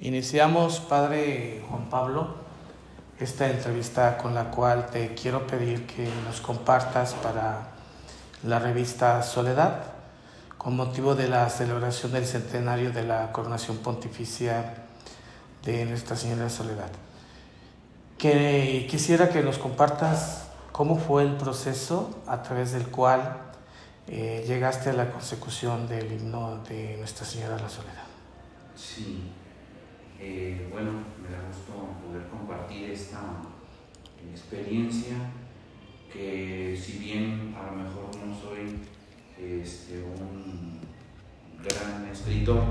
Iniciamos, Padre Juan Pablo, esta entrevista con la cual te quiero pedir que nos compartas para la revista Soledad, con motivo de la celebración del centenario de la coronación pontificia de Nuestra Señora de Soledad. Que quisiera que nos compartas cómo fue el proceso a través del cual eh, llegaste a la consecución del himno de Nuestra Señora de la Soledad. Sí. Eh, bueno, me da gusto poder compartir esta experiencia que si bien a lo mejor no soy este, un gran escritor,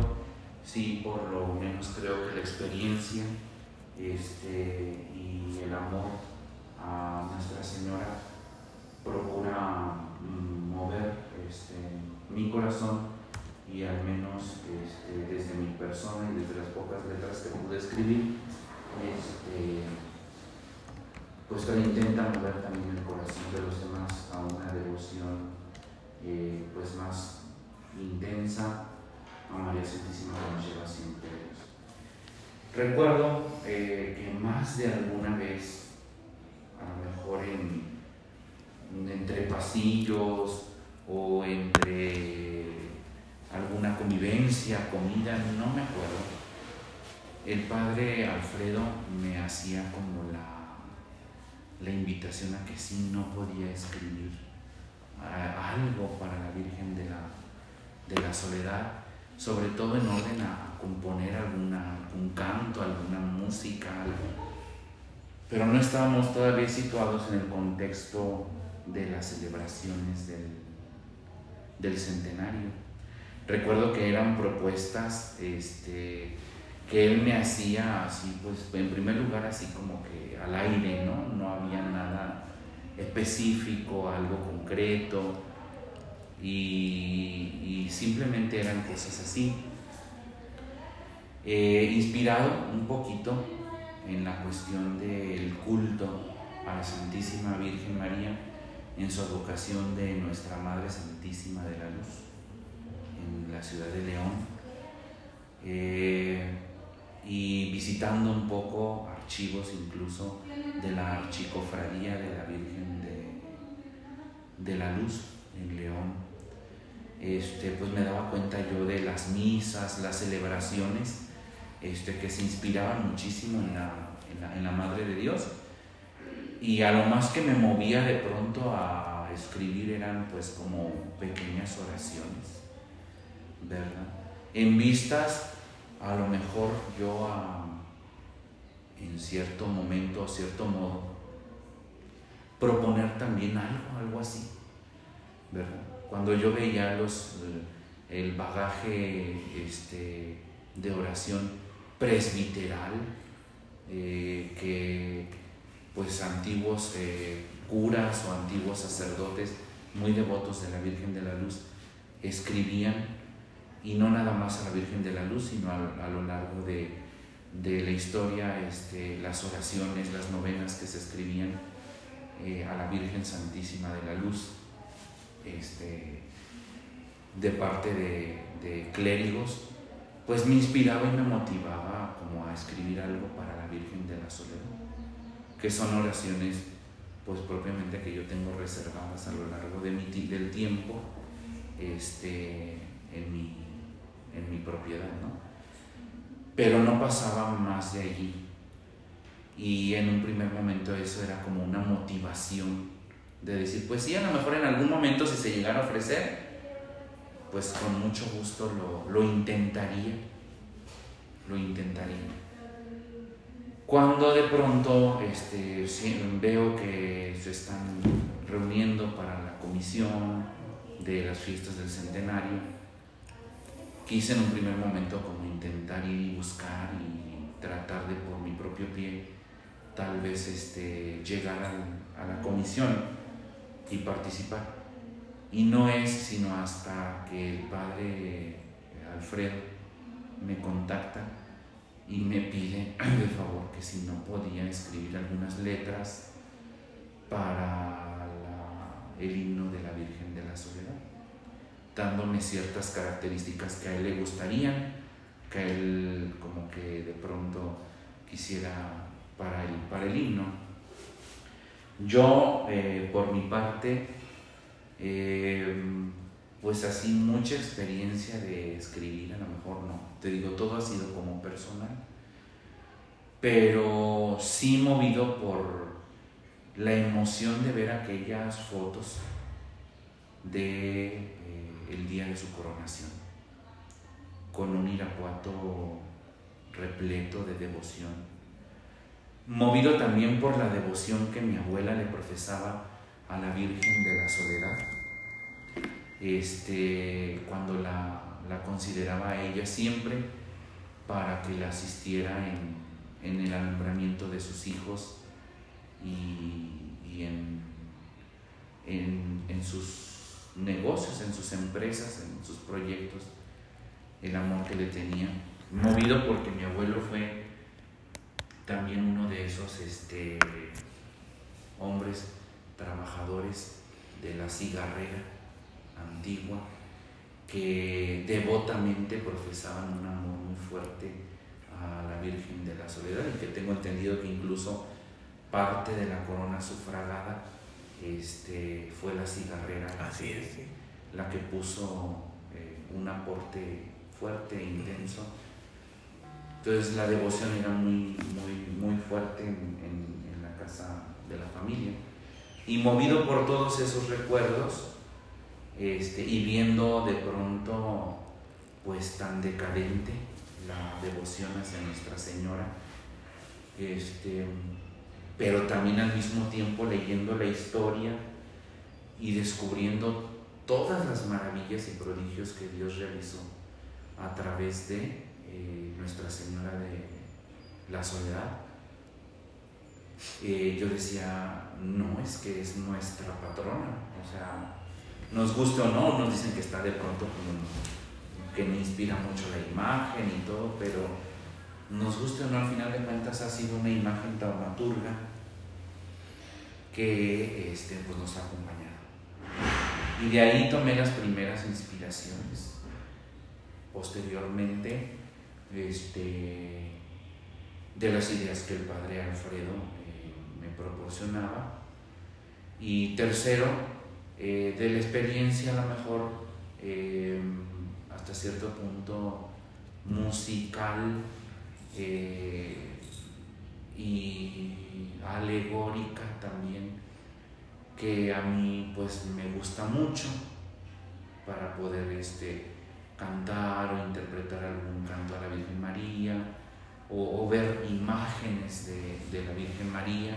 sí por lo menos creo que la experiencia este, y el amor a Nuestra Señora procura mm, mover este, mi corazón y al menos este, desde mi persona y desde las pocas letras que pude escribir, este, pues intenta mover también el corazón de los demás a una devoción eh, pues más intensa a María Santísima que nos lleva siempre. Recuerdo eh, que más de alguna vez, a lo mejor en, entre pasillos o entre alguna convivencia, comida, no me acuerdo. El padre Alfredo me hacía como la, la invitación a que si no podía escribir algo para la Virgen de la, de la Soledad, sobre todo en orden a componer alguna, un canto, alguna música, Pero no estábamos todavía situados en el contexto de las celebraciones del, del centenario recuerdo que eran propuestas este, que él me hacía así, pues en primer lugar así como que al aire, ¿no? No había nada específico, algo concreto y, simplemente eran cosas así. Eh, inspirado un poquito en la cuestión del culto a la Santísima Virgen María en su advocación de Nuestra Madre Santísima de la Luz la ciudad de León eh, y visitando un poco archivos incluso de la archicofradía de la Virgen de, de la Luz en León. Este, pues me daba cuenta yo de las misas, las celebraciones, este, que se inspiraban muchísimo en la, en la, en la Madre de Dios. Y a lo más que me movía de pronto a escribir eran pues como pequeñas oraciones ¿verdad? En vistas, a lo mejor yo en cierto momento, a cierto modo, proponer también algo, algo así, ¿verdad? Cuando yo veía los, el bagaje este, de oración presbiteral, eh, que pues antiguos eh, curas o antiguos sacerdotes muy devotos de la Virgen de la Luz escribían y no nada más a la Virgen de la Luz, sino a, lo largo de, la historia, este, las oraciones, las novenas que se escribían eh, a la Virgen Santísima de la Luz, este, de parte de, de clérigos, pues me inspiraba y me motivaba como a escribir algo para la Virgen de la Soledad, que son oraciones pues propiamente que yo tengo reservadas a lo largo de mi, del tiempo este, en mi en mi propiedad, ¿no? Pero no pasaba más de allí. Y en un primer momento eso era como una motivación de decir, pues sí, a lo mejor en algún momento si se llegara a ofrecer, pues con mucho gusto lo, lo intentaría, lo intentaría. Cuando de pronto este, veo que se están reuniendo para la comisión de las fiestas del centenario, quise en un primer momento como intentar ir y buscar y tratar de por mi propio pie tal vez este, llegar a la comisión y participar. Y no es sino hasta que el padre Alfredo me contacta y me pide de favor que si no podía escribir algunas letras para el himno de la Virgen de la Soledad dándome ciertas características que a él le gustarían, que a él como que de pronto quisiera para el, para el himno. Yo, eh, por mi parte, eh, pues así mucha experiencia de escribir, a lo mejor no. Te digo, todo ha sido como personal, pero sí movido por la emoción de ver aquellas fotos de el día de su coronación, con un Irapuato repleto de devoción, movido también por la devoción que mi abuela le profesaba a la Virgen de la Soledad este, cuando la, consideraba a ella siempre para que la asistiera en, el alumbramiento de sus hijos y, en, en, sus negocios, en sus empresas, en sus proyectos, el amor que le tenía, movido porque mi abuelo fue también uno de esos este, hombres trabajadores de la cigarrera antigua que devotamente profesaban un amor muy fuerte a la Virgen de la Soledad y que tengo entendido que incluso parte de la corona sufragada este, fue la cigarrera Así la que puso eh, un aporte fuerte e intenso. Entonces la devoción era muy, muy, muy fuerte en, en la casa de la familia. Y movido por todos esos recuerdos, este, y viendo de pronto pues tan decadente la devoción hacia Nuestra Señora, este, pero también al mismo tiempo leyendo la historia y descubriendo todas las maravillas y prodigios que Dios realizó a través de eh, Nuestra Señora de la Soledad. Eh, yo decía, no, es que es nuestra patrona, o sea, nos guste o no, nos dicen que está de pronto como que me inspira mucho la imagen y todo, pero nos guste o no, al final de cuentas ha sido una imagen taumaturga que este, pues nos ha acompañado. Y de ahí tomé las primeras inspiraciones. Posteriormente, este, de las ideas que el padre Alfredo eh, me proporcionaba. Y tercero, eh, de la experiencia a lo mejor eh, hasta cierto punto musical eh, y alegórica también que a mí pues me gusta mucho para poder este, cantar o interpretar algún canto a la Virgen María o, ver imágenes de, de la Virgen María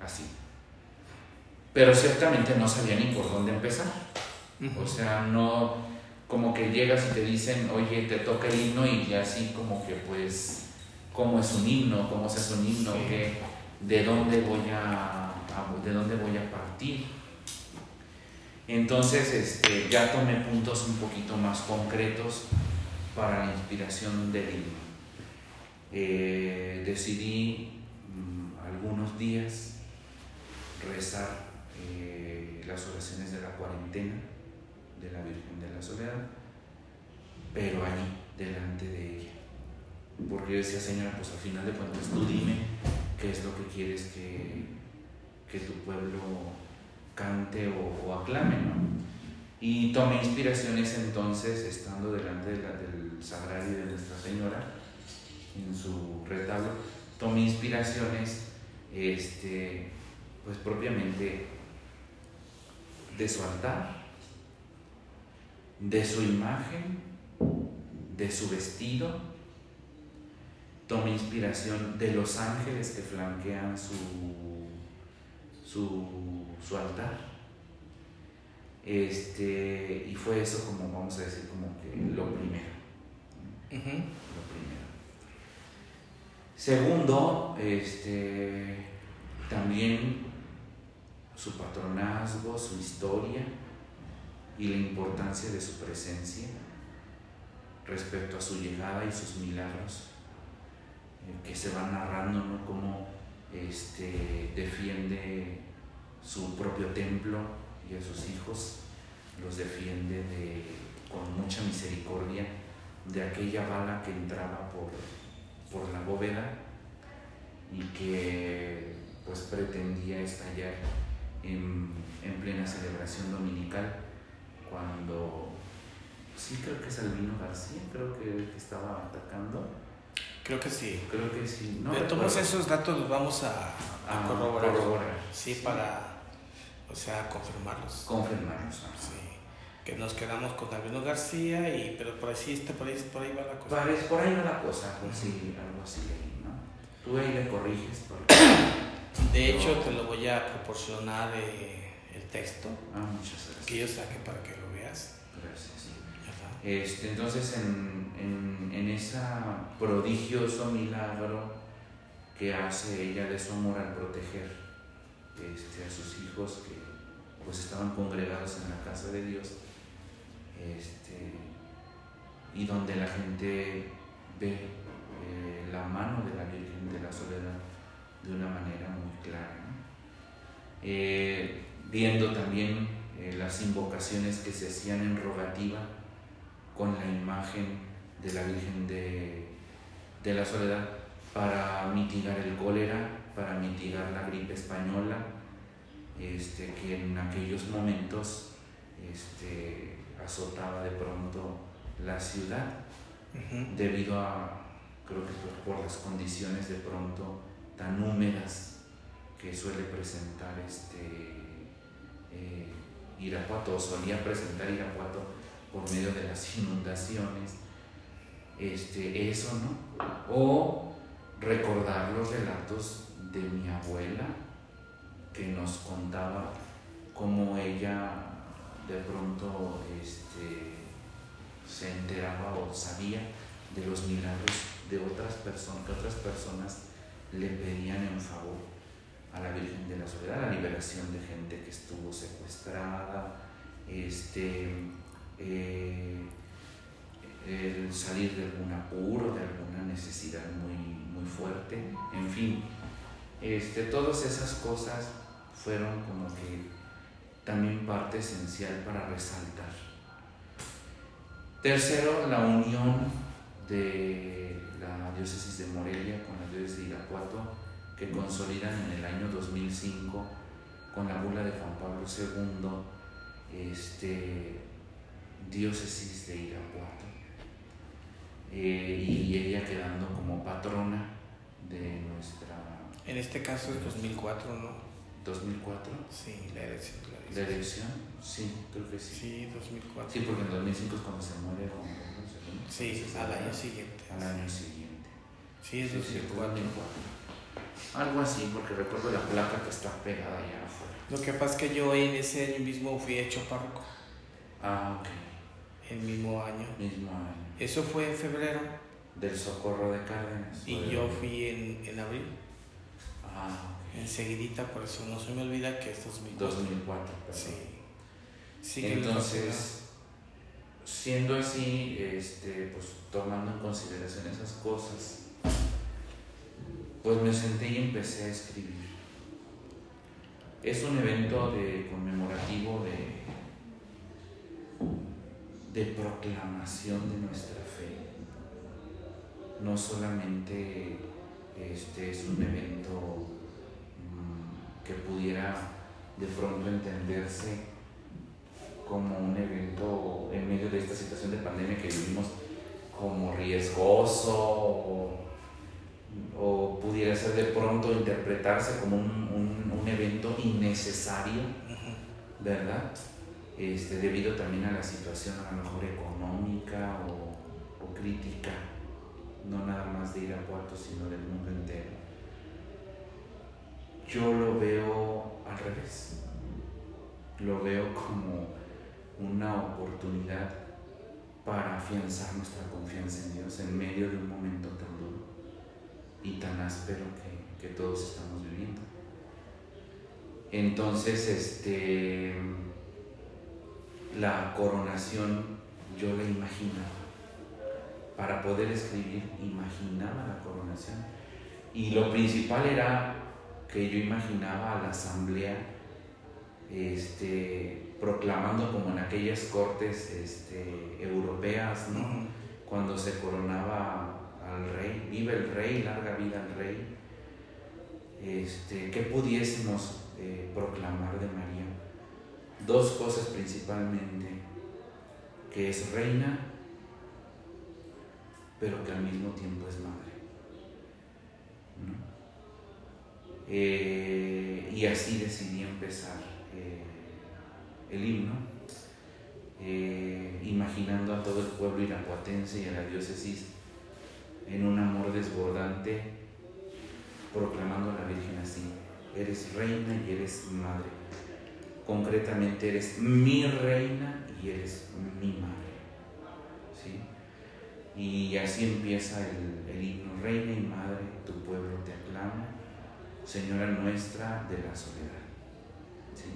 así pero ciertamente no sabía ni por dónde empezar. O sea, no como que llegas y te dicen, oye, te toca el himno y así como que pues, ¿cómo es un himno? ¿Cómo se hace un himno? ¿De dónde voy a, de dónde voy a partir? Entonces este, ya tomé puntos un poquito más concretos para la inspiración del himno. Eh, decidí mm, algunos días rezar eh, las oraciones de la cuarentena de la Virgen Soledad, pero allí, delante de ella. Porque yo decía, Señora, pues al final de cuentas tú dime qué es lo que quieres que, que tu pueblo cante o, aclame, ¿no? Y tomé inspiraciones entonces, estando delante del sagrario de Nuestra Señora, en su retablo, tomé inspiraciones, este, pues propiamente de su altar, de su imagen, de su vestido. Toma inspiración de los ángeles que flanquean su, su, altar. Este, y fue eso como, vamos a decir, como que lo primero. Lo primero. Segundo, este, también su patronazgo, su historia y la importancia de su presencia respecto a su llegada y sus milagros eh, que se van narrando. Cómo este, defiende su propio templo y a sus hijos, los defiende con mucha misericordia de aquella bala que entraba por, por la bóveda y que pues pretendía estallar en, en plena celebración dominical cuando sí creo que es Albino García, creo que estaba atacando. Creo que sí. Creo que sí. No todos esos datos los vamos a, a, corroborar. Sí, para, o sea, confirmarlos. Confirmarlos. Sí. Que nos quedamos con Albino García, y, pero por ahí, está, por, ahí, por ahí va la cosa. Por, por ahí va la cosa, pues sí, algo así ¿no? Tú ahí le corriges. De hecho, te lo voy a proporcionar eh, el texto. Ah, muchas gracias. Que yo saque para que lo veas. Gracias. Este, entonces, en, en, en ese prodigioso milagro que hace ella de su amor al proteger este, a sus hijos que pues estaban congregados en la casa de Dios, este, y donde la gente ve eh, la mano de la Virgen de la Soledad de una manera muy clara. Eh, viendo también eh, las invocaciones que se hacían en rogativa con la imagen de la Virgen de, de la Soledad para mitigar el cólera, para mitigar la gripe española, este, que en aquellos momentos este, azotaba de pronto la ciudad, debido a, creo que por, las condiciones de pronto tan húmedas que suele presentar este, Irapuato, o solía presentar Irapuato por medio de las inundaciones, este, eso, ¿no? O recordar los relatos de mi abuela que nos contaba cómo ella de pronto este, se enteraba o sabía de los milagros de otras personas, que otras personas le pedían en favor a la Virgen de la Soledad, la liberación de gente que estuvo secuestrada, este, eh, el salir de algún apuro, de alguna necesidad muy, muy fuerte, en fin, este, todas esas cosas fueron como que también parte esencial para resaltar. Tercero, la unión de la diócesis de Morelia con la diócesis de Irapuato, que consolidan en el año 2005 con la bula de Juan Pablo II, este, diócesis de Irapuato. Eh, y ella quedando como patrona de nuestra... En este caso es 2004, ¿no? 2004. Sí, la elección. La, elección, sí, creo que sí. Sí, 2004. Sí, porque en 2005 es cuando se muere Juan Pablo Sí, al año siguiente. Al año siguiente. Sí, es 2004. Algo así, porque recuerdo la placa que está pegada allá afuera. Lo que pasa es que yo en ese año mismo fui hecho párroco. Ah, ok. El mismo año. Mismo año. Eso fue en febrero. Del Socorro de Cárdenas. Y yo fui en, en abril. Ah, Enseguidita, por eso no se me olvida que es 2004. 2004, Sí. sí Entonces, siendo así, este, pues tomando en consideración esas cosas, pues me senté y empecé a escribir. Es un evento conmemorativo de de proclamación de nuestra fe. No solamente este es un evento mm, que pudiera de pronto entenderse como un evento en medio de esta situación de pandemia que vivimos como riesgoso pudiera ser de pronto interpretarse como un, un evento innecesario, ¿verdad? este, debido también a la situación a lo mejor económica o, crítica, no nada más de Irapuato, sino del mundo entero. Yo lo veo al revés, lo veo como una oportunidad para afianzar nuestra confianza en Dios en medio de un momento tan duro y tan áspero que, que todos estamos viviendo. Entonces, este la coronación yo la imaginaba. Para poder escribir, imaginaba la coronación. Y lo principal era que yo imaginaba a la asamblea este, proclamando como en aquellas cortes este, europeas, ¿no? cuando se coronaba al rey, vive el rey, larga vida al rey, este, ¿qué pudiésemos eh, proclamar de María? Dos cosas principalmente, que es reina, pero que al mismo tiempo es madre. Eh, y así decidí empezar eh, el himno, imaginando a todo el pueblo irapuatense y a la diócesis en un amor desbordante, proclamando a la Virgen así, eres reina y eres madre. Concretamente eres mi reina y eres mi madre. ¿Sí? Y así empieza el, himno, reina y madre, tu pueblo te aclama, Señora nuestra de la soledad. ¿Sí?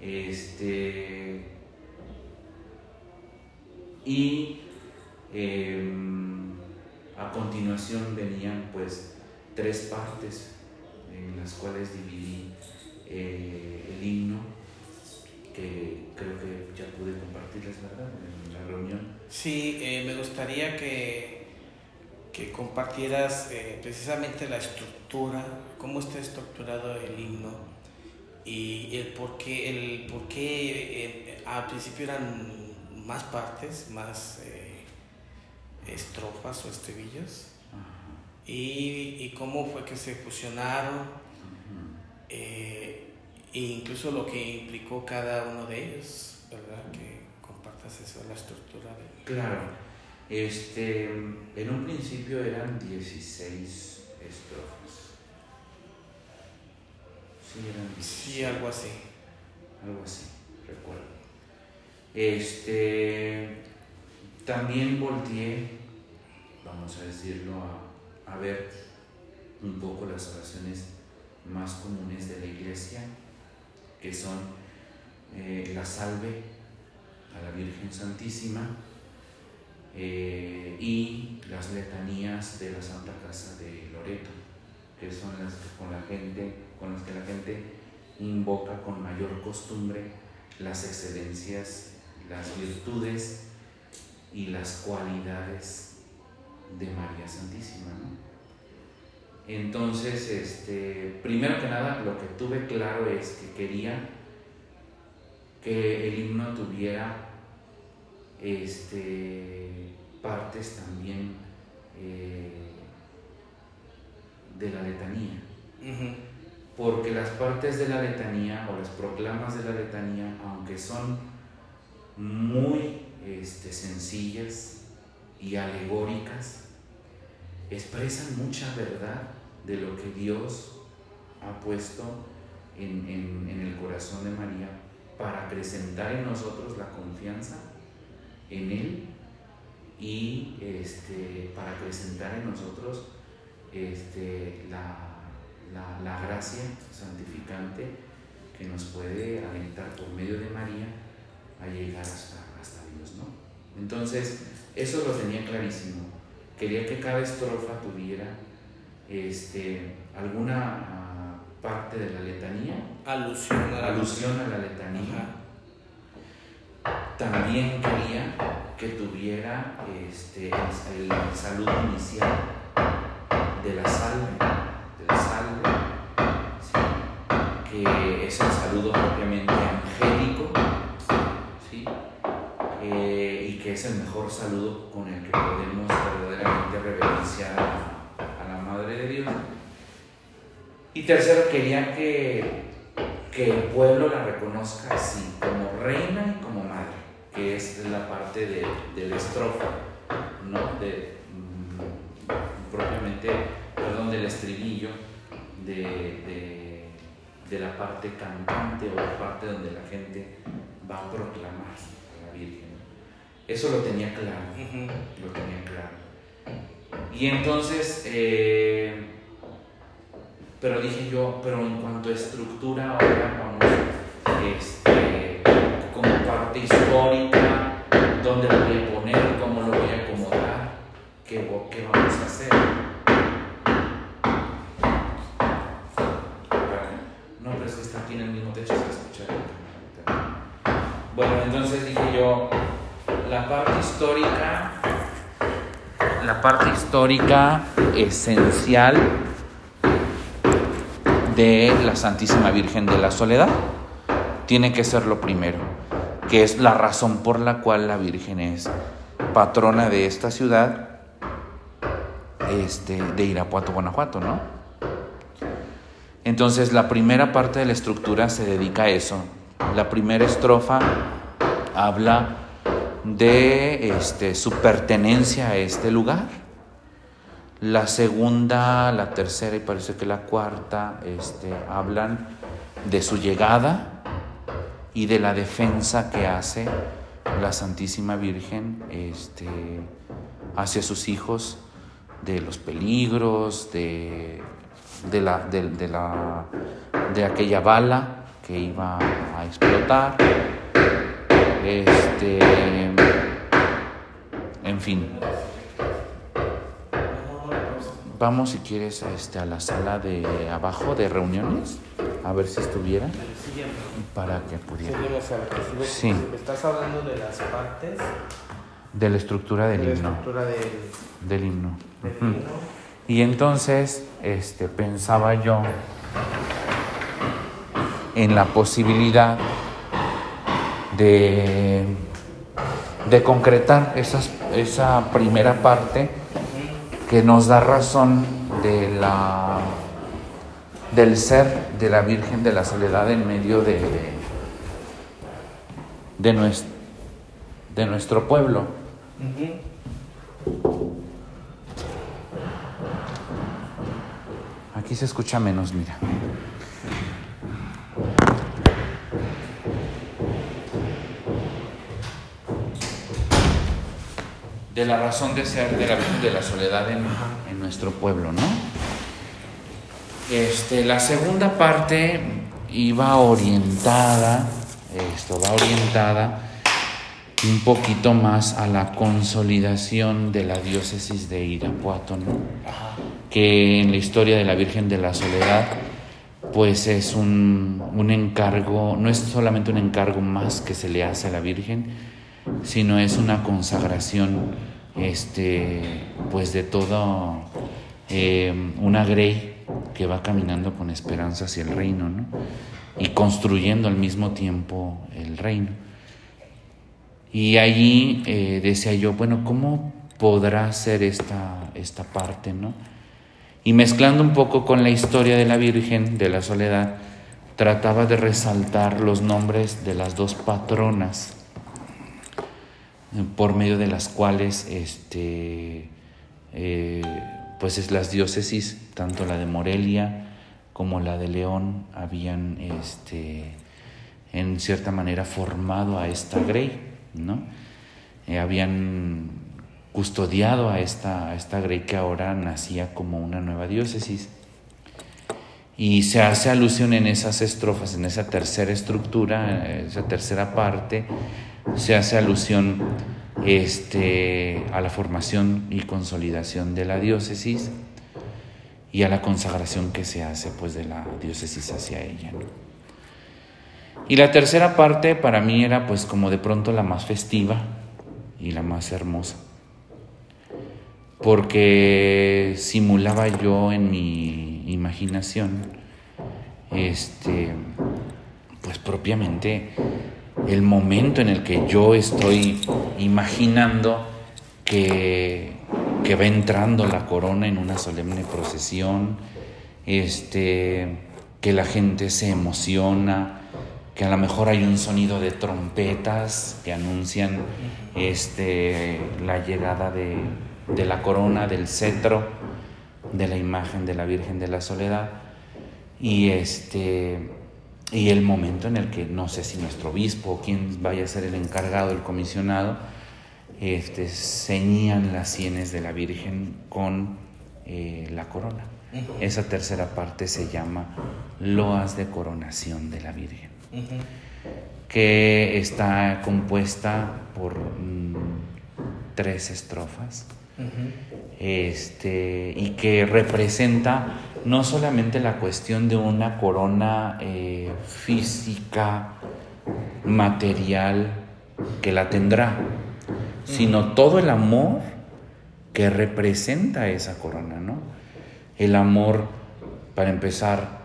Este, y em, a continuación venían pues tres partes en las cuales dividí eh, el himno que creo que ya pude compartirles, ¿verdad? En la reunión. Sí, eh, me gustaría que, que compartieras eh, precisamente la estructura, cómo está estructurado el himno y el por qué, el por qué al principio eran más partes, más estrofas o estribillos y, y, cómo fue que se fusionaron eh, e incluso lo que implicó cada uno de ellos, ¿verdad? Que compartas eso, la estructura de... Claro, este, en un principio eran 16 estrofas. Sí, eran 16. Sí, algo así. Algo así, recuerdo. Este, también volteé, vamos a decirlo, a, a, ver un poco las oraciones más comunes de la iglesia, que son eh, la salve a la Virgen Santísima eh, y las letanías de la Santa Casa de Loreto, que son las que con la gente, con las que la gente invoca con mayor costumbre las excelencias, las virtudes y las cualidades de María Santísima. Entonces, este, primero que nada, lo que tuve claro es que quería que el himno tuviera este, partes también eh, de la letanía. Porque las partes de la letanía o las proclamas de la letanía, aunque son muy este, sencillas y alegóricas, expresan mucha verdad de lo que Dios ha puesto en, el corazón de María para acrecentar en nosotros la confianza en Él y este, para acrecentar en nosotros este, la, gracia santificante que nos puede alentar por medio de María a llegar hasta, ¿no? Entonces, eso lo tenía clarísimo. Quería que cada estrofa tuviera este, alguna ah, parte de la letanía. Alusión a la, alusión a la letanía. También quería que tuviera este, el, saludo inicial de la salve, de la salve, que es el saludo propiamente angélico, eh, y que es el mejor saludo con el que podemos verdaderamente reverenciar a, la Madre de Dios. Y tercero, quería que, que el pueblo la reconozca así, como reina y como madre, que es la parte de, de la estrofa, ¿no? De, mm, propiamente, perdón, del estribillo, de, de, la parte cantante o la parte donde la gente va a proclamar. Eso lo tenía claro, lo tenía claro. Y entonces, eh, pero dije yo, pero en cuanto a estructura, ahora vamos, este, como parte histórica, dónde lo voy a poner, cómo lo voy a acomodar, qué, qué vamos a hacer. No, pero es que está aquí en el mismo techo, se escucha. Bueno, entonces dije yo, la parte histórica la parte histórica esencial de la Santísima Virgen de la Soledad. Tiene que ser lo primero, que es la razón por la cual la Virgen es patrona de esta ciudad este, de Irapuato, Guanajuato, ¿no? Entonces la primera parte de la estructura se dedica a eso. La primera estrofa habla de este, su pertenencia a este lugar. La segunda, la tercera y parece que la cuarta este, hablan de su llegada y de la defensa que hace la Santísima Virgen este, hacia sus hijos de los peligros, de, de, la, de, la, de aquella bala que iba a explotar. Este, en fin. Vamos si quieres este, a la sala de abajo de reuniones, a ver si estuviera, para que pudiera. Sí. Estás hablando de las partes. De la estructura del de la himno. estructura del, Del himno. del Ujú. himno. Y entonces este, pensaba yo en la posibilidad de, de concretar esas- esa primera parte que nos da razón de la, del ser de la Virgen de la Soledad en medio de, de, de nuestro pueblo. Aquí se escucha menos, mira. De la razón de ser de la Virgen de la Soledad en, en nuestro pueblo, ¿no? Este, la segunda parte iba orientada, esto va orientada un poquito más a la consolidación de la diócesis de Irapuato, ¿no? que en la historia de la Virgen de la Soledad, pues es un, un encargo, no es solamente un encargo más que se le hace a la Virgen, sino es una consagración, este, pues de todo eh, una grey que va caminando con esperanza hacia el reino, ¿no? Y construyendo al mismo tiempo el reino. Y allí eh, decía yo, bueno, ¿cómo podrá ser esta, esta parte, no? Y mezclando un poco con la historia de la Virgen de la Soledad, trataba de resaltar los nombres de las dos patronas por medio de las cuales este, eh, pues es las diócesis, tanto la de Morelia como la de León, habían este, en cierta manera formado a esta Grey, ¿no? Eh, habían custodiado a esta, a esta Grey que ahora nacía como una nueva diócesis. Y se hace alusión en esas estrofas, en esa tercera estructura, eh, esa tercera parte, se hace alusión este, a la formación y consolidación de la diócesis y a la consagración que se hace pues, de la diócesis hacia ella. Y la tercera parte para mí era pues como de pronto la más festiva y la más hermosa, porque simulaba yo en mi imaginación, este, pues propiamente el momento en el que yo estoy imaginando que, que va entrando la corona en una solemne procesión, este, que la gente se emociona, que a lo mejor hay un sonido de trompetas que anuncian este, la llegada de, de la corona, del cetro, de la imagen de la Virgen de la Soledad. Y este y el momento en el que no sé si nuestro obispo o quien vaya a ser el encargado, el comisionado, este, ceñían las sienes de la Virgen con eh, la corona. Esa tercera parte se llama Loas de coronación de la Virgen, que está compuesta por mm, tres estrofas Este, y que representa no solamente la cuestión de una corona eh, física, material, que la tendrá, sino todo el amor que representa esa corona, ¿no? El amor, para empezar,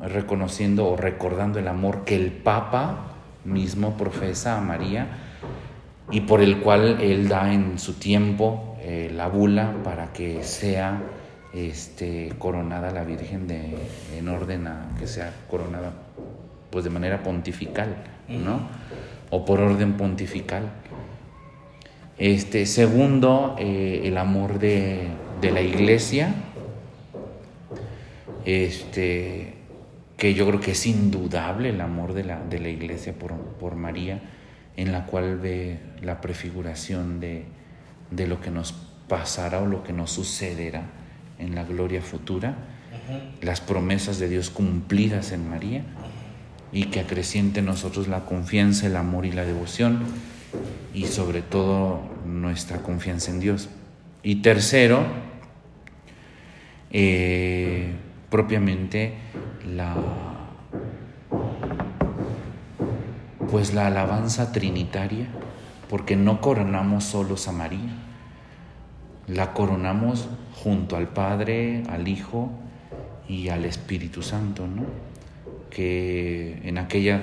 reconociendo o recordando el amor que el Papa mismo profesa a María y por el cual él da en su tiempo eh, la bula para que sea este, coronada la Virgen de, en orden a que sea coronada pues de manera pontifical, ¿no? O por orden pontifical. Este, segundo, eh, el amor de, la iglesia, este, que yo creo que es indudable el amor de la, de la iglesia por, por, María, en la cual ve la prefiguración de, de, lo que nos pasará o lo que nos sucederá en la gloria futura, las promesas de Dios cumplidas en María y que acreciente en nosotros la confianza, el amor y la devoción y sobre todo nuestra confianza en Dios. Y tercero, eh, propiamente la pues la alabanza trinitaria, porque no coronamos solos a María, la coronamos junto al Padre, al Hijo y al Espíritu Santo, ¿no? Que en aquella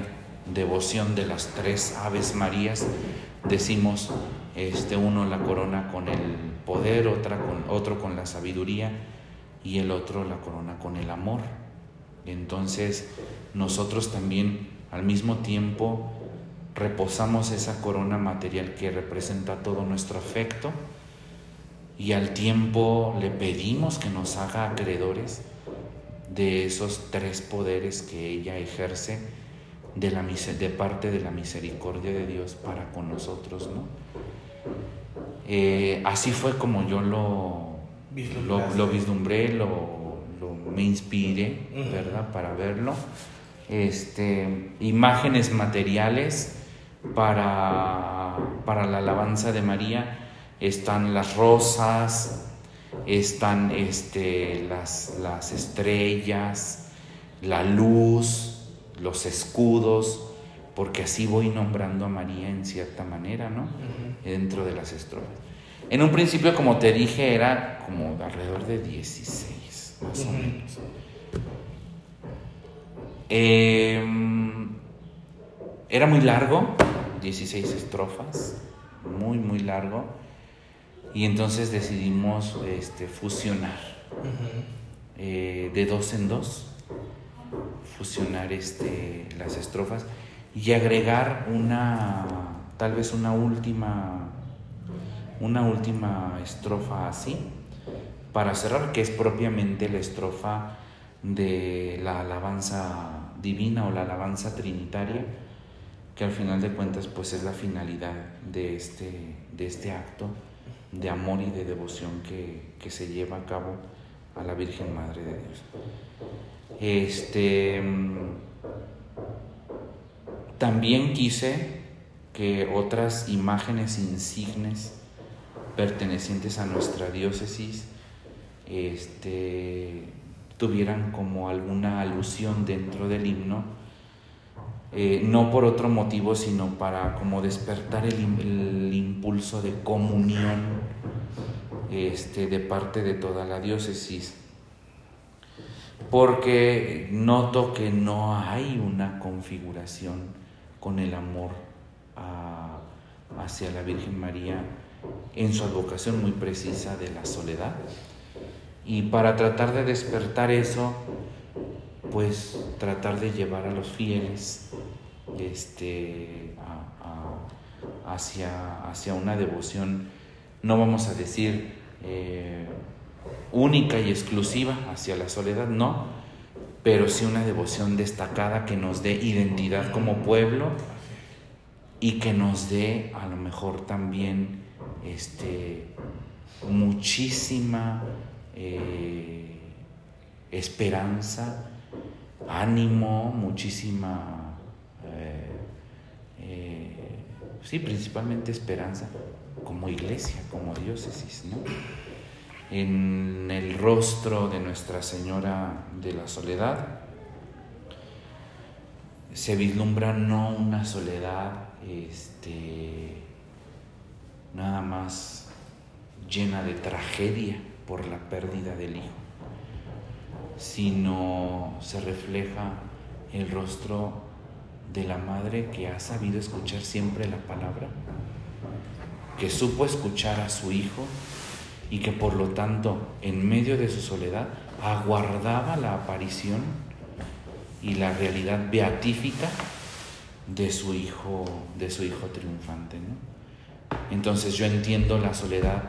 devoción de las tres Aves Marías decimos este uno la corona con el poder, otra con otro con la sabiduría y el otro la corona con el amor. Entonces, nosotros también al mismo tiempo reposamos esa corona material que representa todo nuestro afecto y al tiempo le pedimos que nos haga acreedores de esos tres poderes que ella ejerce de, la, de parte de la misericordia de Dios para con nosotros, ¿no? Eh, así fue como yo lo, lo, vislumbré, lo, me inspiré, ¿verdad? Para verlo. Este, imágenes materiales para, para la alabanza de María están las rosas, están este, las, las estrellas, la luz, los escudos, porque así voy nombrando a María en cierta manera, ¿no? Dentro de las estrofas. En un principio, como te dije, era como alrededor de 16, más o menos. Em, era muy largo, 16 estrofas, muy, muy largo. Y entonces decidimos este, fusionar. Eh, de dos en dos, fusionar este, las estrofas y agregar una, tal vez una última, una última estrofa así, para cerrar, que es propiamente la estrofa de la alabanza divina o la alabanza trinitaria, que al final de cuentas pues es la finalidad de este, de este acto de amor y de devoción que, que se lleva a cabo a la Virgen Madre de Dios. Este, también quise que otras imágenes insignes pertenecientes a nuestra diócesis este, tuvieran como alguna alusión dentro del himno, eh, no por otro motivo, sino para como despertar el, el impulso de comunión este, de parte de toda la diócesis porque noto que no hay una configuración con el amor hacia la Virgen María en su advocación muy precisa de la soledad. Y para tratar de despertar eso, pues tratar de llevar a los fieles este, hacia, hacia, una devoción, no vamos a decir eh, única y exclusiva hacia la soledad, no, pero sí una devoción destacada que nos dé identidad como pueblo y que nos dé a lo mejor también este, muchísima eh, esperanza, ánimo, muchísima, eh, sí, principalmente esperanza como iglesia, como diócesis, ¿no? en el rostro de Nuestra Señora de la Soledad se vislumbra no una soledad este, nada más llena de tragedia por la pérdida del hijo, sino se refleja el rostro de la madre que ha sabido escuchar siempre la palabra, que supo escuchar a su hijo y que por lo tanto en medio de su soledad aguardaba la aparición y la realidad beatífica de su hijo, de su hijo triunfante. Entonces yo entiendo la soledad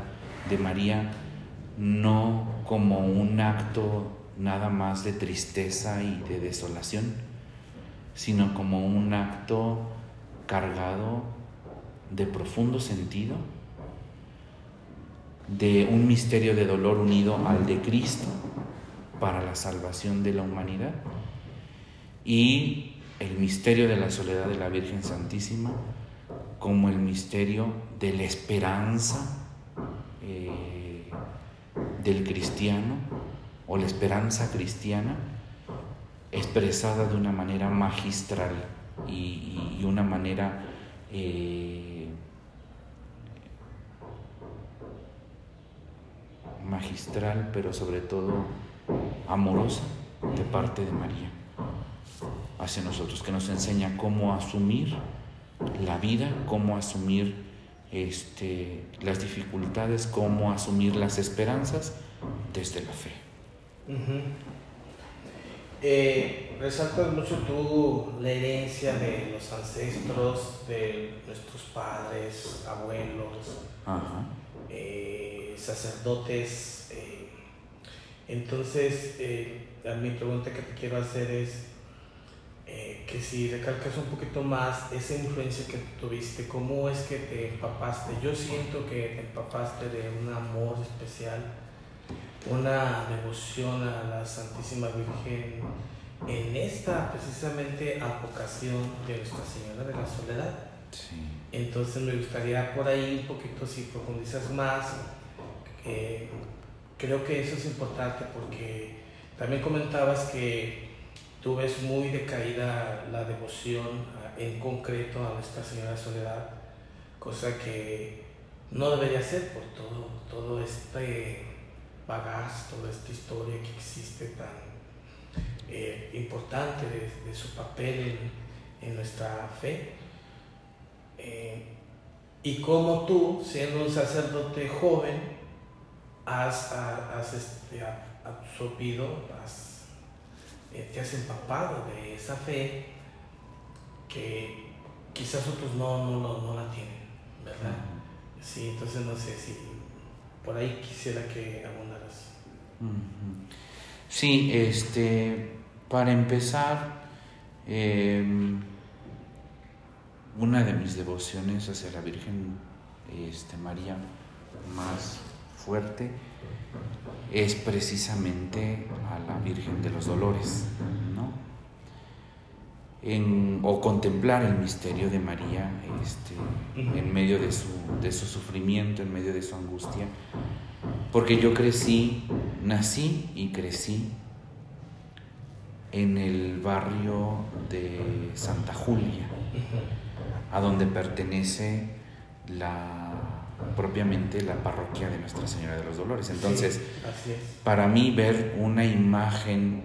de María no como un acto nada más de tristeza y de desolación, sino como un acto cargado de profundo sentido, de un misterio de dolor unido al de Cristo para la salvación de la humanidad y el misterio de la soledad de la Virgen Santísima como el misterio de la esperanza eh, del cristiano o la esperanza cristiana expresada de una manera magistral y, una manera eh, magistral, pero sobre todo amorosa de parte de María hacia nosotros, que nos enseña cómo asumir la vida, cómo asumir este, las dificultades, cómo asumir las esperanzas desde la fe. Eh, resaltas mucho tú la herencia de los ancestros, de nuestros padres, abuelos, eh, sacerdotes. Eh, entonces, mi pregunta que te quiero hacer es, que si recalcas un poquito más esa influencia que tuviste, cómo es que te empapaste. Yo siento que te empapaste de un amor especial, una devoción a la Santísima Virgen en esta precisamente advocación de Nuestra Señora de la Soledad. Entonces me gustaría por ahí un poquito si profundizas más. Eh, creo que eso es importante porque también comentabas que tú ves muy decaída la devoción en concreto a Nuestra Señora Soledad, cosa que no debería ser por todo, todo este bagaje, toda esta historia que existe tan eh, importante de, su papel en, nuestra fe. Eh, y como tú, siendo un sacerdote joven, has, has este, absorbido, has eh, te has empapado de esa fe que quizás otros no, no, no, la tienen, ¿verdad? Sí, entonces no sé si por ahí quisiera que abundaras. Sí, este, para empezar, em, una de mis devociones hacia la Virgen este, María más fuerte es precisamente a la Virgen de los Dolores, ¿no? o contemplar el misterio de María este, en medio de su, de su sufrimiento, en medio de su angustia, porque yo crecí, nací y crecí en el barrio de Santa Julia, a donde pertenece la propiamente la parroquia de Nuestra Señora de los Dolores. Entonces, para mí ver una imagen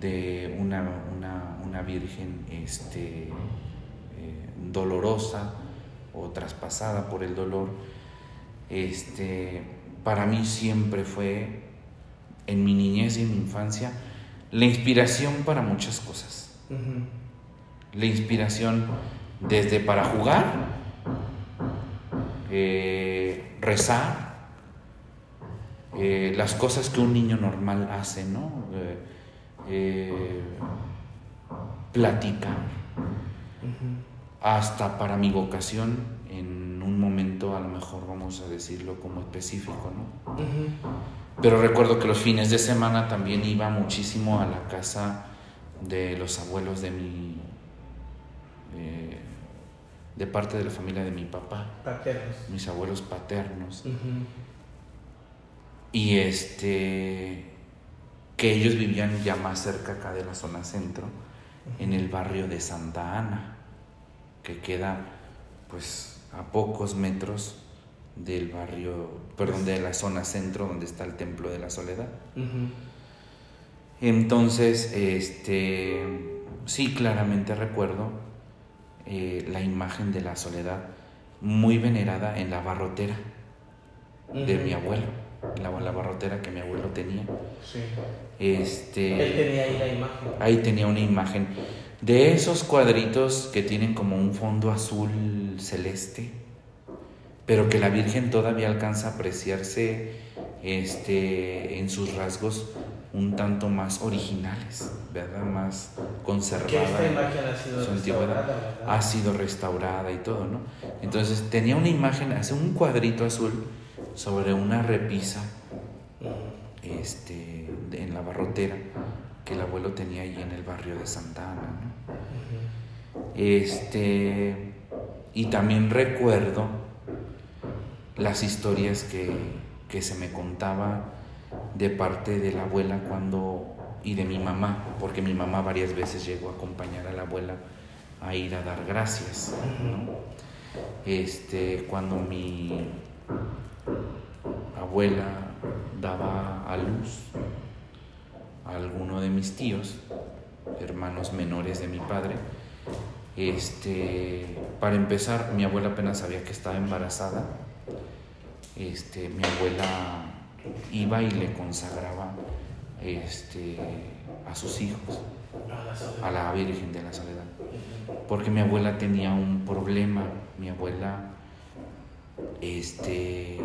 de una, una, virgen este, eh, dolorosa o traspasada por el dolor, este, para mí siempre fue, en mi niñez y en mi infancia, la inspiración para muchas cosas. La inspiración desde para jugar, eh, rezar, eh, las cosas que un niño normal hace, ¿no? Eh, platicar, hasta para mi vocación en un momento a lo mejor vamos a decirlo como específico, ¿no? Pero recuerdo que los fines de semana también iba muchísimo a la casa de los abuelos de mi de parte de la familia de mi papá. Paternos. Mis abuelos paternos. Y este, que ellos vivían ya más cerca acá de la zona centro, en el barrio de Santa Ana, que queda pues a pocos metros del barrio, perdón, de la zona centro donde está el Templo de la Soledad. Entonces, este, sí, claramente recuerdo eh, la imagen de la soledad muy venerada en la barrotera de mi abuelo, la, la, barrotera que mi abuelo tenía. Sí. Este, Él tenía ahí la imagen. Ahí tenía una imagen de esos cuadritos que tienen como un fondo azul celeste, pero que la Virgen todavía alcanza a apreciarse este, en sus rasgos un tanto más originales, ¿verdad? Más conservada. Que esta imagen ha sido restaurada, Ha sido restaurada y todo, ¿no? Entonces tenía una imagen, hace un cuadrito azul sobre una repisa este, en la barrotera que el abuelo tenía allí en el barrio de Santa Ana, ¿no? Este, y también recuerdo las historias que, que se me contaba de parte de la abuela cuando y de mi mamá, porque mi mamá varias veces llegó a acompañar a la abuela a ir a dar gracias. Este, cuando mi abuela daba a luz a alguno de mis tíos, hermanos menores de mi padre, este, para empezar, mi abuela apenas sabía que estaba embarazada. Este, mi abuela iba y le consagraba este, a sus hijos, a la Virgen de la Soledad. Porque mi abuela tenía un problema, mi abuela, este,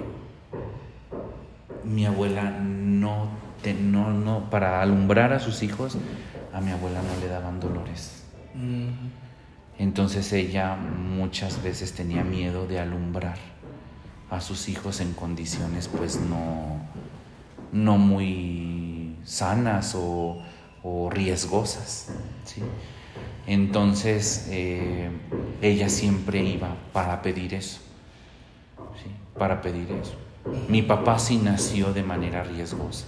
mi abuela no, no, no, para alumbrar a sus hijos, a mi abuela no le daban dolores. Entonces ella muchas veces tenía miedo de alumbrar a sus hijos en condiciones pues no, no muy sanas o, riesgosas. Entonces eh, ella siempre iba para pedir eso, para pedir eso. Mi papá sí nació de manera riesgosa,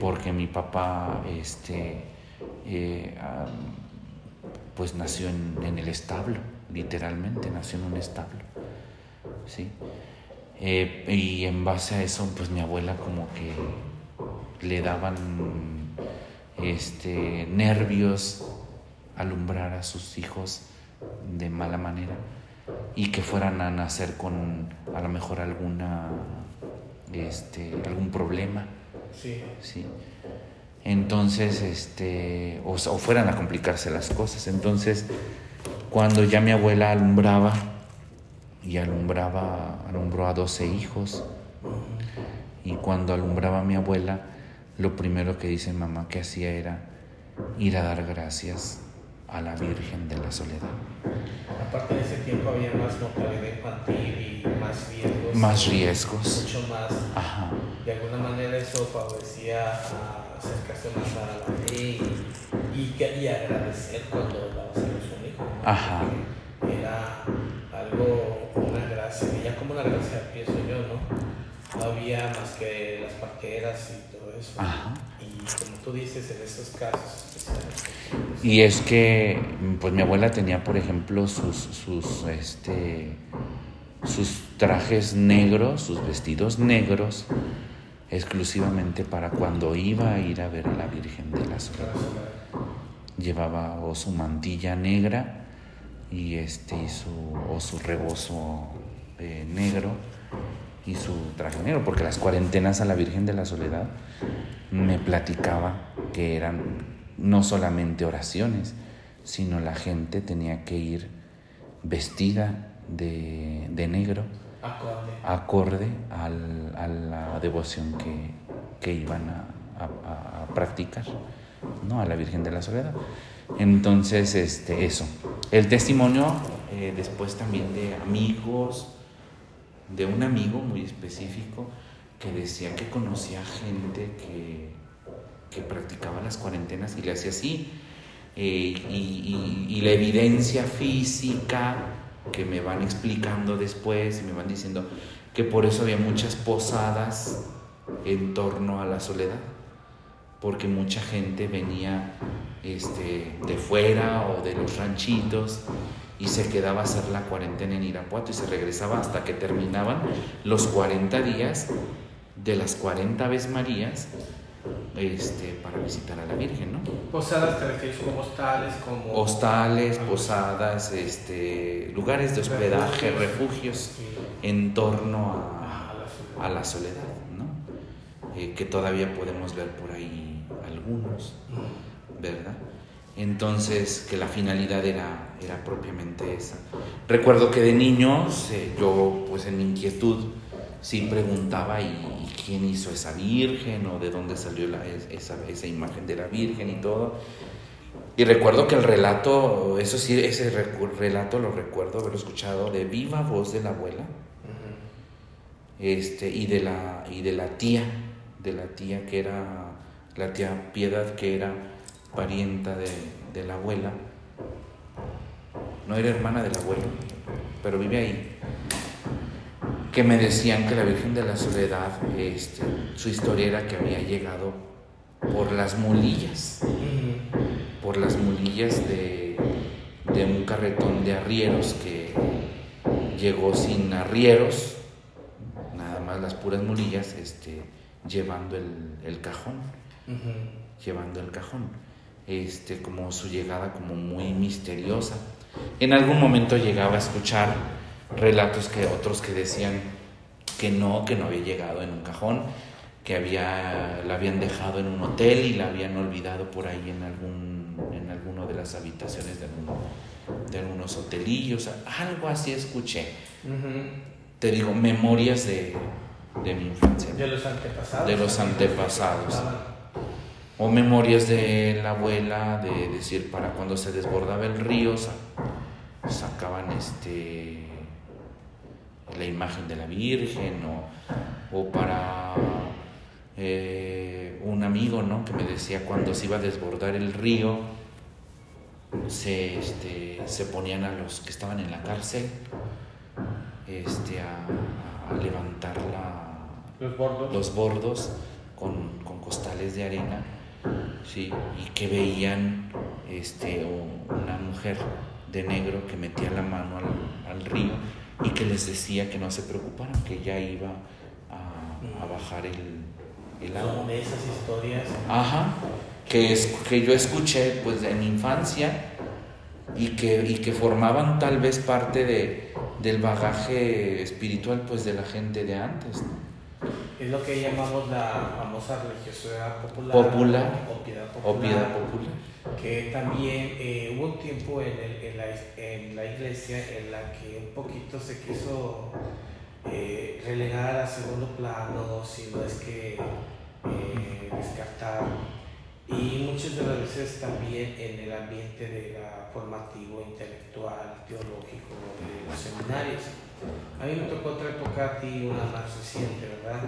porque mi papá este, eh, pues nació en, en, el establo, literalmente nació en un establo. ¿sí? Eh, y en base a eso, pues mi abuela como que le daban este, nervios alumbrar a sus hijos de mala manera y que fueran a nacer con a lo mejor alguna este algún problema. Sí, sí. entonces este o, o fueran a complicarse las cosas. Entonces cuando ya mi abuela alumbraba y alumbraba, alumbró a 12 hijos. Y cuando alumbraba a mi abuela, lo primero que dice mamá que hacía era ir a dar gracias a la Virgen de la Soledad. Aparte de ese tiempo había más mortalidad infantil y más riesgos. Más riesgos. Mucho más. Ajá. De alguna manera eso favorecía a acercarse más a la fe y, y, agradecer cuando daba a su hijo. Ajá. Era algo, una gracia, ya como una gracia pienso yo, ¿no? No había más que las parqueras y todo eso. Y como tú dices, en estos casos especiales. Y es que, pues mi abuela tenía, por ejemplo, sus, sus, este, sus trajes negros, sus vestidos negros, exclusivamente para cuando iba a ir a ver a la Virgen de la Soledad. Llevaba o su mantilla negra y este y su, o su rebozo eh, negro y su traje negro, porque las cuarentenas a la Virgen de la Soledad me platicaba que eran no solamente oraciones, sino la gente tenía que ir vestida de, de negro, acorde, al, a la devoción que, que iban a, a, a practicar, ¿no? a la Virgen de la Soledad. Entonces, este, eso. El testimonio eh, después también de amigos, de un amigo muy específico que decía que conocía gente que, que practicaba las cuarentenas y le hacía así. Eh, y, y, la evidencia física que me van explicando después y me van diciendo que por eso había muchas posadas en torno a la soledad, porque mucha gente venía este, de fuera o de los ranchitos y se quedaba a hacer la cuarentena en Irapuato y se regresaba hasta que terminaban los 40 días de las 40 Aves Marías este, para visitar a la Virgen, ¿no? Posadas te refieres como hostales, como... Hostales, posadas, este, lugares de hospedaje, refugios, en torno a, a, la soledad, ¿no? Eh, que todavía podemos ver por ahí ¿verdad? Entonces, que la finalidad era, era propiamente esa. Recuerdo que de niños, eh, yo pues en mi inquietud, sí preguntaba y, quién hizo esa virgen o de dónde salió esa, esa, imagen de la virgen y todo. Y recuerdo que el relato, eso sí, ese relato lo recuerdo haberlo escuchado de viva voz de la abuela este, y, de la, y de la tía, de la tía que era, la tía Piedad que era parienta de, de la abuela. No era hermana del abuelo, pero vive ahí. Que me decían que la Virgen de la Soledad, este, su historia era que había llegado por las mulillas, por las mulillas de, un carretón de arrieros que llegó sin arrieros, nada más las puras mulillas, este, llevando el, cajón, llevando el cajón, este, como su llegada como muy misteriosa. En algún momento llegaba a escuchar relatos que otros que decían que no, que no había llegado en un cajón, que había, la habían dejado en un hotel y la habían olvidado por ahí en algún en alguno de las habitaciones de, de algunos hotelillos, algo así escuché. Te digo, memorias de, de, mi infancia. De los antepasados. De los antepasados. O memorias de la abuela, de decir, para cuando se desbordaba el río, sacaban este la imagen de la Virgen o, para eh, un amigo ¿no? que me decía cuando se iba a desbordar el río, se, este, se ponían a los que estaban en la cárcel este, a, levantar los bordos, con, costales de arena ¿sí? y que veían este, una mujer de negro que metía la mano al río y que les decía que no se preocuparan, que ya iba a, bajar el, el agua. Son esas historias. Ajá, que, es, que yo escuché pues en mi infancia y que, y que formaban tal vez parte de, del bagaje espiritual pues de la gente de antes. Es lo que llamamos la famosa religiosidad popular. Popular. O piedad popular. popular. Que también eh, hubo un tiempo en, el, en, la, en, la, iglesia en la que un poquito se quiso eh, relegar a segundo plano, si no es que eh, descartar. Y muchas de las veces también en el ambiente de la formativo, intelectual, teológico de los seminarios a mí me tocó otra época a ti, una más reciente, ¿verdad?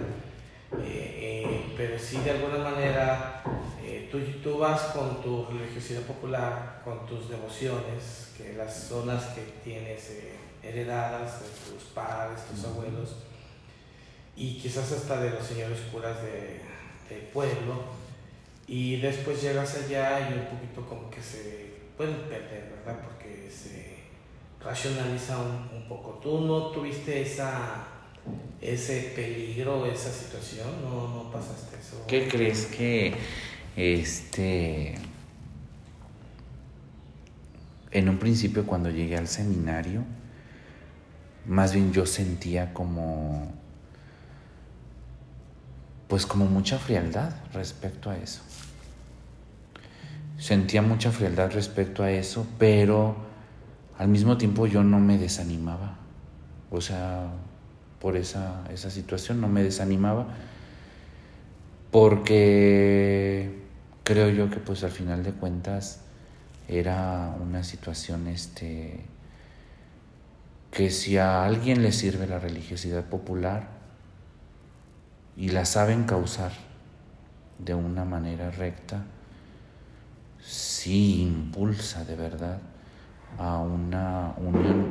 Eh, eh, pero sí, de alguna manera, eh, tú, tú, vas con tu religiosidad popular, con tus devociones, que las zonas que tienes heredadas de tus padres, tus abuelos, y quizás hasta de los señores curas de, del pueblo, y después llegas allá y un poquito como que se pueden perder, ¿verdad? Porque se racionaliza un, poco. ¿Tú no tuviste esa, ese peligro, esa situación? ¿No, no pasaste eso? ¿Qué crees que este... En un principio cuando llegué al seminario, más bien yo sentía como pues como mucha frialdad respecto a eso. Sentía mucha frialdad respecto a eso, pero al mismo tiempo yo no me desanimaba. O sea, por esa, esa situación no me desanimaba porque creo yo que pues al final de cuentas era una situación este que si a alguien le sirve la religiosidad popular y la saben causar de una manera recta, sí impulsa de verdad a una unión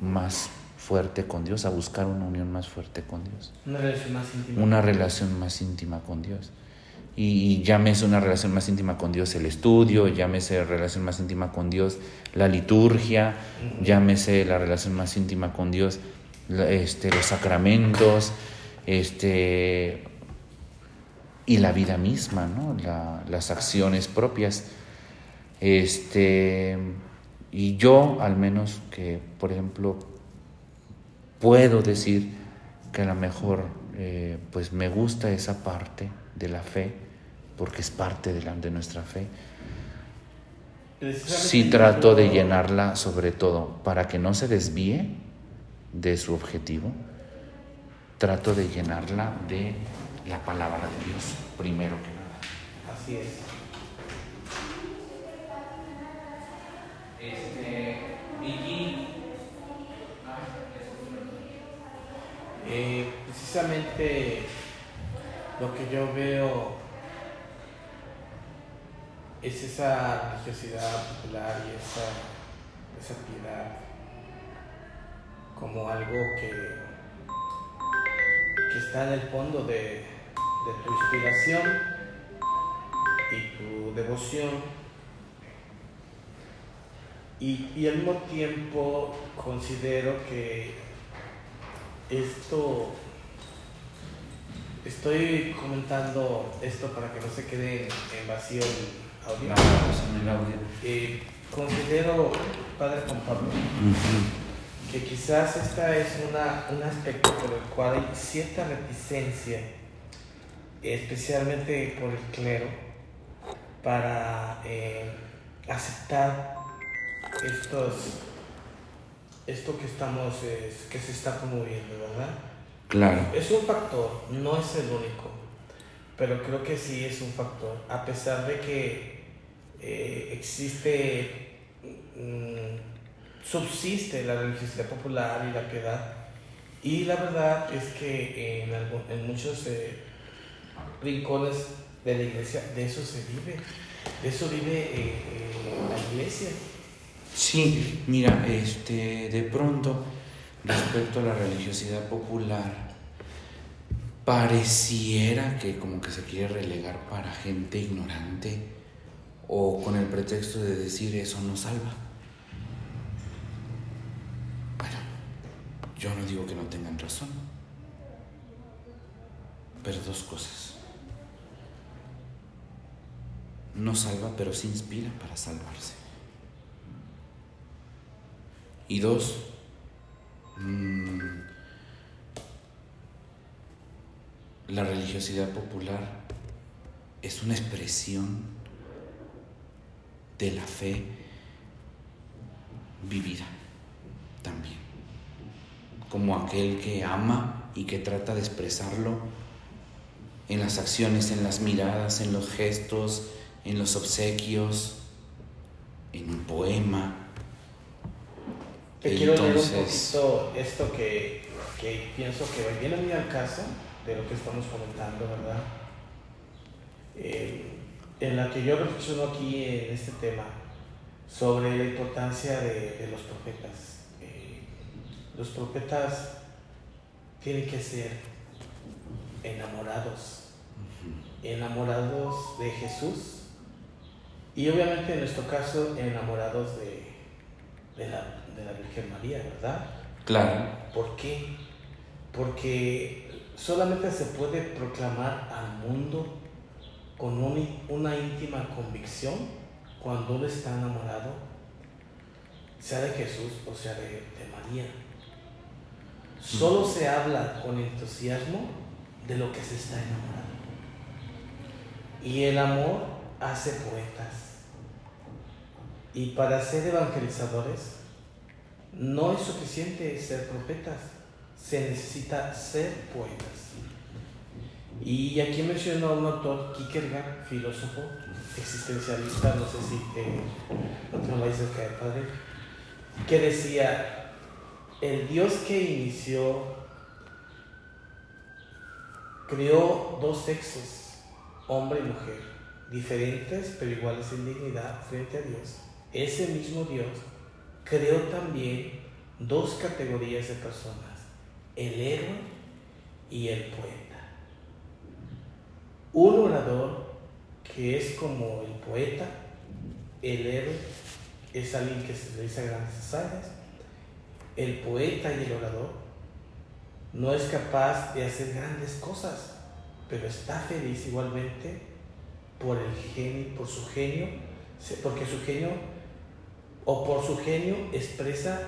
más fuerte con Dios, a buscar una unión más fuerte con Dios. Una relación más íntima. Una relación más íntima con Dios. y, llámese una relación más íntima con Dios el estudio, llámese relación más íntima con Dios la liturgia, llámese la relación más íntima con Dios este, los sacramentos, este, y la vida misma, ¿no? las acciones propias. Este, y yo, al menos, que por ejemplo, puedo decir que a lo mejor eh, pues me gusta esa parte de la fe, porque es parte de, la, de nuestra fe. Sí trato de llenarla sobre todo para que no se desvíe de su objetivo. Trato de llenarla de la palabra de Dios, primero que nada. Así es. Eh, precisamente lo que yo veo es esa religiosidad popular y esa, esa piedad como algo que, que está en el fondo de, de tu inspiración y tu devoción y, y, al mismo tiempo considero que esto estoy comentando esto para que no se quede en vacío el audio. No, audio. Eh, considero, Padre Juan Pablo, que quizás esta es una, un aspecto por el cual hay cierta reticencia especialmente por el clero, para eh, aceptar estos, esto que estamos, que se está promoviendo, ¿verdad? Claro. Es un factor, no es el único, pero creo que sí es un factor, a pesar de que eh, existe, mm, subsiste la religiosidad popular y la piedad, y la verdad es que en, en muchos... Eh, rincones de la iglesia, de eso se vive, de eso vive eh, la iglesia. Sí, mira, este, de pronto, respecto a la religiosidad popular, pareciera que como que se quiere relegar para gente ignorante o con el pretexto de decir eso no salva. Bueno, yo no digo que no tengan razón, pero dos cosas no salva, pero sí inspira para salvarse. Y dos, mm, la religiosidad popular es una expresión de la fe vivida también, como aquel que ama y que trata de expresarlo en las acciones, en las miradas, en los gestos, en los obsequios, en un poema. Te quiero leer un poquito esto que, que pienso que viene muy al caso de lo que estamos comentando, ¿verdad? Eh, en la que yo reflexiono aquí en este tema sobre la importancia de, los profetas. Eh, los profetas tienen que ser enamorados, enamorados de Jesús y obviamente en nuestro caso, enamorados de, de, la, de la Virgen María, ¿verdad? Claro. ¿Por qué? Porque solamente se puede proclamar al mundo con una íntima convicción cuando uno está enamorado, sea de Jesús o sea de, de María. Solo se habla con entusiasmo de lo que se está enamorado. Y el amor hace poetas. Y para ser evangelizadores no es suficiente ser profetas, se necesita ser poetas. Y aquí mencionó a un autor, Kierkegaard, filósofo, existencialista, no sé si eh, no tengo la de padre, que decía, el Dios que inició creó dos sexos, hombre y mujer, diferentes pero iguales en dignidad frente a Dios ese mismo Dios creó también dos categorías de personas, el héroe y el poeta. Un orador que es como el poeta, el héroe, es alguien que se realiza grandes hazañas. El poeta y el orador no es capaz de hacer grandes cosas, pero está feliz igualmente por el genio, por su genio, porque su genio o por su genio expresa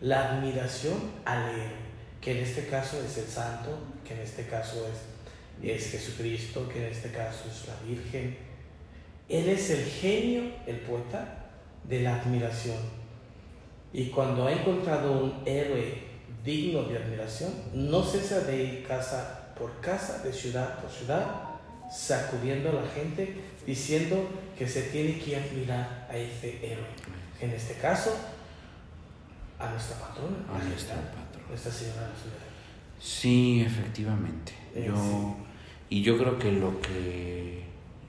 la admiración al héroe, que en este caso es el santo, que en este caso es, es Jesucristo, que en este caso es la Virgen. Él es el genio, el poeta, de la admiración. Y cuando ha encontrado un héroe digno de admiración, no cesa de ir casa por casa, de ciudad por ciudad, sacudiendo a la gente, diciendo que se tiene que admirar a ese héroe. En este caso, a nuestra patrona, a nuestra patrona. Nuestra Señora Sí, efectivamente. Yo, y yo creo que lo que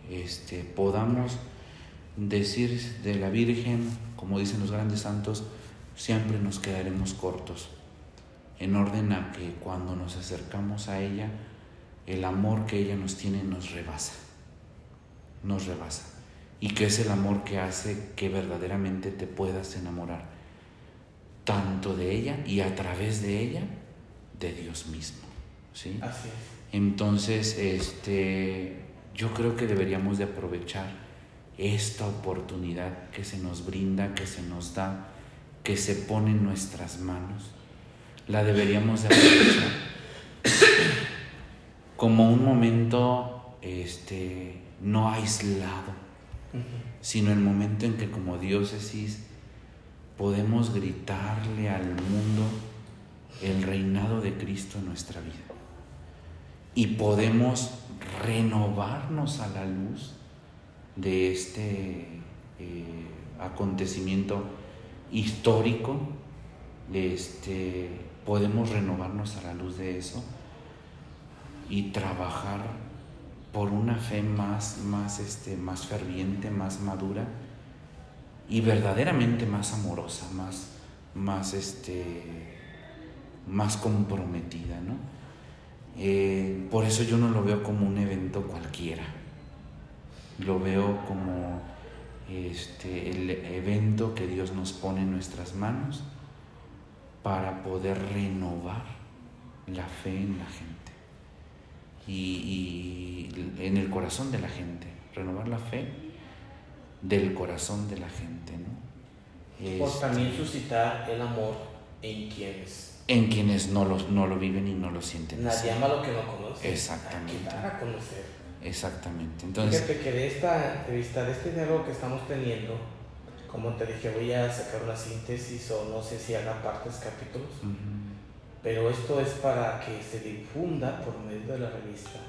este, podamos decir de la Virgen, como dicen los grandes santos, siempre nos quedaremos cortos, en orden a que cuando nos acercamos a ella, el amor que ella nos tiene nos rebasa, nos rebasa, y que es el amor que hace que verdaderamente te puedas enamorar, tanto de ella y a través de ella, de Dios mismo. ¿sí? Así es. Entonces, este, yo creo que deberíamos de aprovechar esta oportunidad que se nos brinda, que se nos da, que se pone en nuestras manos. La deberíamos de aprovechar como un momento este, no aislado, sino el momento en que como diócesis podemos gritarle al mundo el reinado de Cristo en nuestra vida. Y podemos renovarnos a la luz de este eh, acontecimiento histórico, este, podemos renovarnos a la luz de eso y trabajar por una fe más, más, este, más ferviente, más madura y verdaderamente más amorosa, más, más, este, más comprometida, ¿no? Eh, por eso yo no lo veo como un evento cualquiera, lo veo como este, el evento que Dios nos pone en nuestras manos para poder renovar la fe en la gente y, en el corazón de la gente, renovar la fe del corazón de la gente, ¿no? Por también este, suscitar el amor en quienes en quienes no lo, no lo viven y no lo sienten. Nadie ama lo que no conoce. Exactamente. A conocer. Exactamente. Entonces, Fíjate que de esta entrevista, de este diálogo que estamos teniendo, como te dije, voy a sacar una síntesis o no sé si haga partes, capítulos, pero esto es para que se difunda por medio de la revista.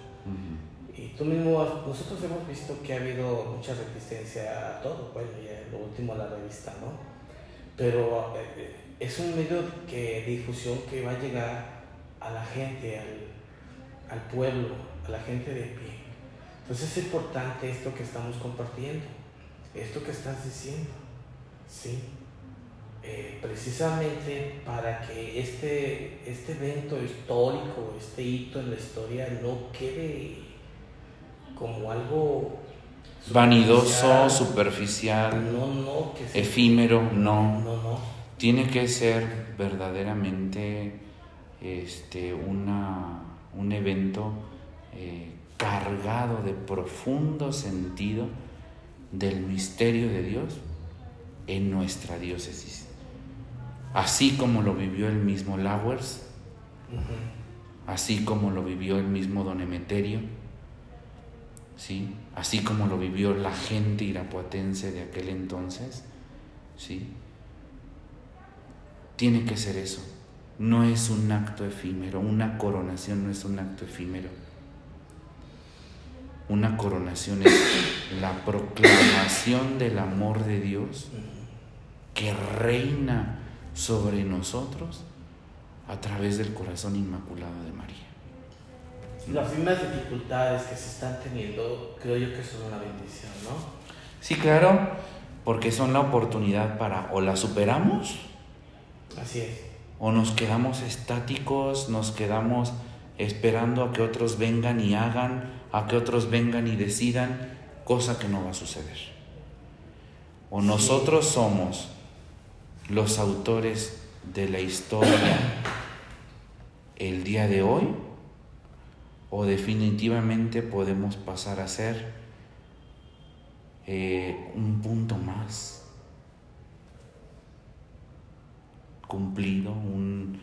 Y tú mismo, nosotros hemos visto que ha habido mucha resistencia a todo, bueno, ya lo último a la revista, ¿no? Pero eh, es un medio que, de difusión que va a llegar a la gente, al, pueblo, a la gente de pie. Entonces es importante esto que estamos compartiendo, esto que estás diciendo, ¿sí? Eh, precisamente para que este, este evento histórico, este hito en la historia no quede como algo vanidoso, superficial, no, no, efímero, no. No, no tiene que ser verdaderamente este, una, un evento eh, cargado de profundo sentido del misterio de Dios en nuestra diócesis. Así como lo vivió el mismo Lawers, así como lo vivió el mismo Don Emeterio, ¿sí? así como lo vivió la gente irapuatense de aquel entonces, ¿sí? Tiene que ser eso. No es un acto efímero. Una coronación no es un acto efímero. Una coronación es la proclamación del amor de Dios que reina sobre nosotros a través del corazón inmaculado de María. Las mismas dificultades que se están teniendo, creo yo que son una bendición, ¿no? Sí, claro, porque son la oportunidad para o la superamos Así es. O nos quedamos estáticos, nos quedamos esperando a que otros vengan y hagan, a que otros vengan y decidan, cosa que no va a suceder. O nosotros somos los autores de la historia el día de hoy, o definitivamente podemos pasar a ser eh, un punto más cumplido, un,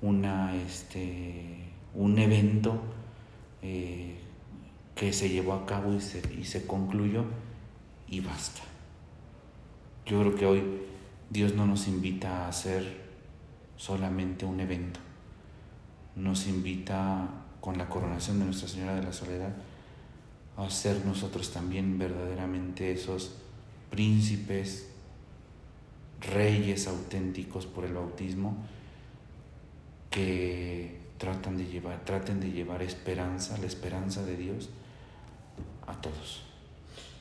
una, este, un evento eh, que se llevó a cabo y se, y se concluyó y basta. Yo creo que hoy Dios no nos invita a hacer solamente un evento, nos invita con la coronación de Nuestra Señora de la Soledad a ser nosotros también verdaderamente esos príncipes, reyes auténticos por el bautismo que tratan de llevar, traten de llevar esperanza, la esperanza de Dios a todos.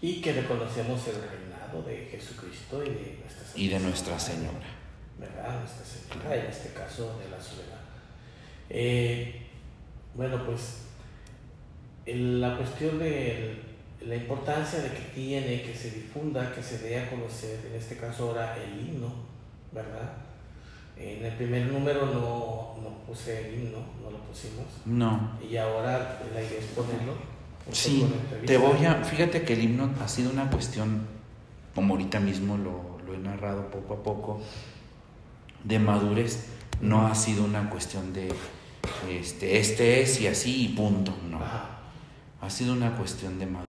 Y que reconocemos el de Jesucristo y de Nuestra Señora. Y de Nuestra Señora. ¿Verdad? Nuestra Señora, en este caso de la soledad. Eh, bueno, pues la cuestión de la importancia de que tiene que se difunda, que se dé a conocer, en este caso ahora el himno, ¿verdad? En el primer número no, no puse el himno, no lo pusimos. No. Y ahora la idea es ponerlo. Sí, te voy a. Fíjate que el himno ha sido una cuestión, como ahorita mismo lo, lo he narrado poco a poco, de madurez. No ha sido una cuestión de este, este es y así y punto. No. Ha sido una cuestión de madurez.